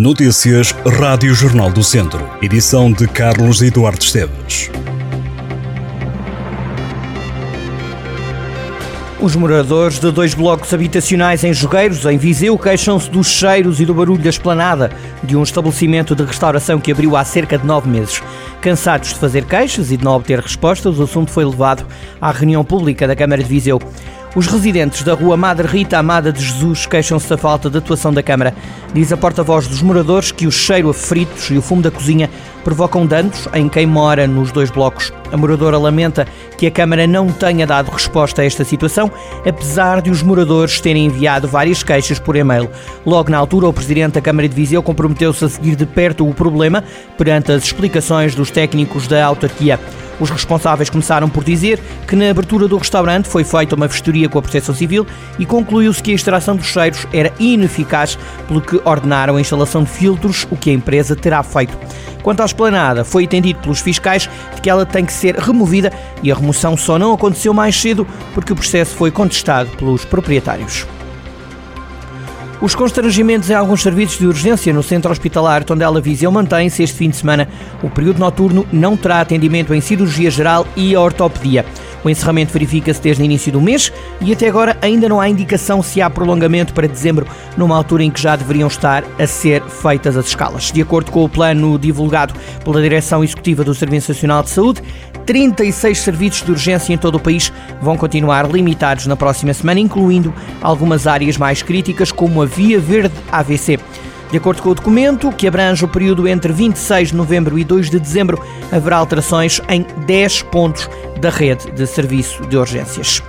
Notícias Rádio Jornal do Centro. Edição de Carlos Eduardo Esteves. Os moradores de dois blocos habitacionais em Jogueiros, em Viseu, queixam-se dos cheiros e do barulho da esplanada de um estabelecimento de restauração que abriu há cerca de nove meses. Cansados de fazer queixas e de não obter respostas, o assunto foi levado à reunião pública da Câmara de Viseu. Os residentes da rua Madre Rita Amada de Jesus queixam-se da falta de atuação da Câmara. Diz a porta-voz dos moradores que o cheiro a fritos e o fumo da cozinha provocam danos em quem mora nos dois blocos. A moradora lamenta que a Câmara não tenha dado resposta a esta situação, apesar de os moradores terem enviado várias queixas por e-mail. Logo na altura, o Presidente da Câmara de Viseu comprometeu-se a seguir de perto o problema perante as explicações dos técnicos da autarquia. Os responsáveis começaram por dizer que na abertura do restaurante foi feita uma vistoria com a Proteção Civil e concluiu-se que a extração dos cheiros era ineficaz, pelo que ordenaram a instalação de filtros, o que a empresa terá feito. Quanto à esplanada, foi entendido pelos fiscais de que ela tem que ser removida e a remoção só não aconteceu mais cedo porque o processo foi contestado pelos proprietários. Os constrangimentos em alguns serviços de urgência no centro hospitalar Tondela Viseu mantêm-se este fim de semana. O período noturno não terá atendimento em cirurgia geral e ortopedia. O encerramento verifica-se desde o início do mês e até agora ainda não há indicação se há prolongamento para dezembro, numa altura em que já deveriam estar a ser feitas as escalas. De acordo com o plano divulgado pela Direção Executiva do Serviço Nacional de Saúde, 36 serviços de urgência em todo o país vão continuar limitados na próxima semana, incluindo algumas áreas mais críticas, como a Via Verde AVC. De acordo com o documento, que abrange o período entre 26 de novembro e 2 de dezembro, haverá alterações em 10 pontos da rede de serviço de urgências.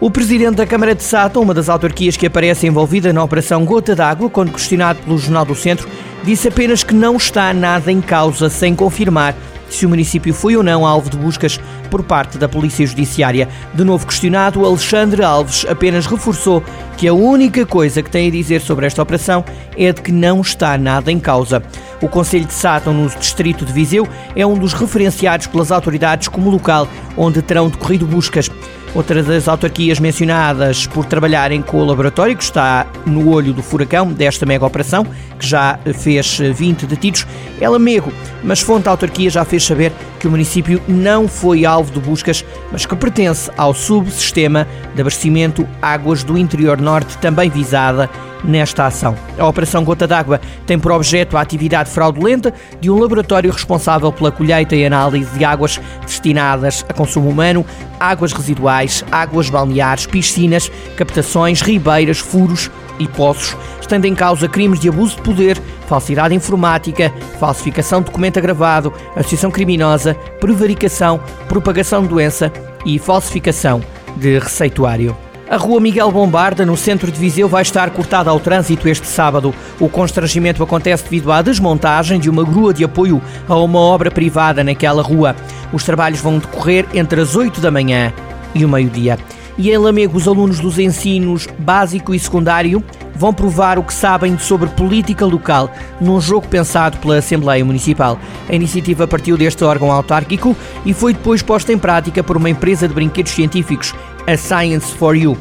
O presidente da Câmara de Sata, uma das autarquias que aparece envolvida na operação Gota d'Água, quando questionado pelo Jornal do Centro, disse apenas que não está nada em causa, sem confirmar se o município foi ou não alvo de buscas por parte da Polícia Judiciária. De novo questionado, Alexandre Alves apenas reforçou que a única coisa que tem a dizer sobre esta operação é de que não está nada em causa. O Conselho de Sátão, no distrito de Viseu, é um dos referenciados pelas autoridades como local onde terão decorrido buscas. Outra das autarquias mencionadas por trabalharem com o laboratório, que está no olho do furacão desta mega operação, que já fez 20 detidos, é Lamego, mas fonte da autarquia já fez saber que o município não foi alvo de buscas, mas que pertence ao subsistema de abastecimento Águas do Interior Norte, também visada nesta ação. A Operação Gota d'Água tem por objeto a atividade fraudulenta de um laboratório responsável pela colheita e análise de águas destinadas a consumo humano, águas residuais, águas balneares, piscinas, captações, ribeiras, furos e poços, estando em causa crimes de abuso de poder, falsidade informática, falsificação de documento agravado, associação criminosa, prevaricação, propagação de doença e falsificação de receituário. A rua Miguel Bombarda, no centro de Viseu, vai estar cortada ao trânsito este sábado. O constrangimento acontece devido à desmontagem de uma grua de apoio a uma obra privada naquela rua. Os trabalhos vão decorrer entre as 8 da manhã e o meio-dia. E em Lamego, os alunos dos ensinos básico e secundário vão provar o que sabem sobre política local num jogo pensado pela Assembleia Municipal. A iniciativa partiu deste órgão autárquico e foi depois posta em prática por uma empresa de brinquedos científicos a Science for You.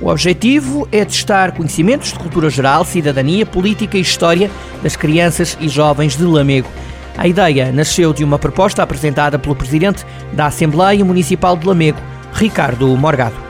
O objetivo é testar conhecimentos de cultura geral, cidadania, política e história das crianças e jovens de Lamego. A ideia nasceu de uma proposta apresentada pelo presidente da Assembleia Municipal de Lamego, Ricardo Morgado.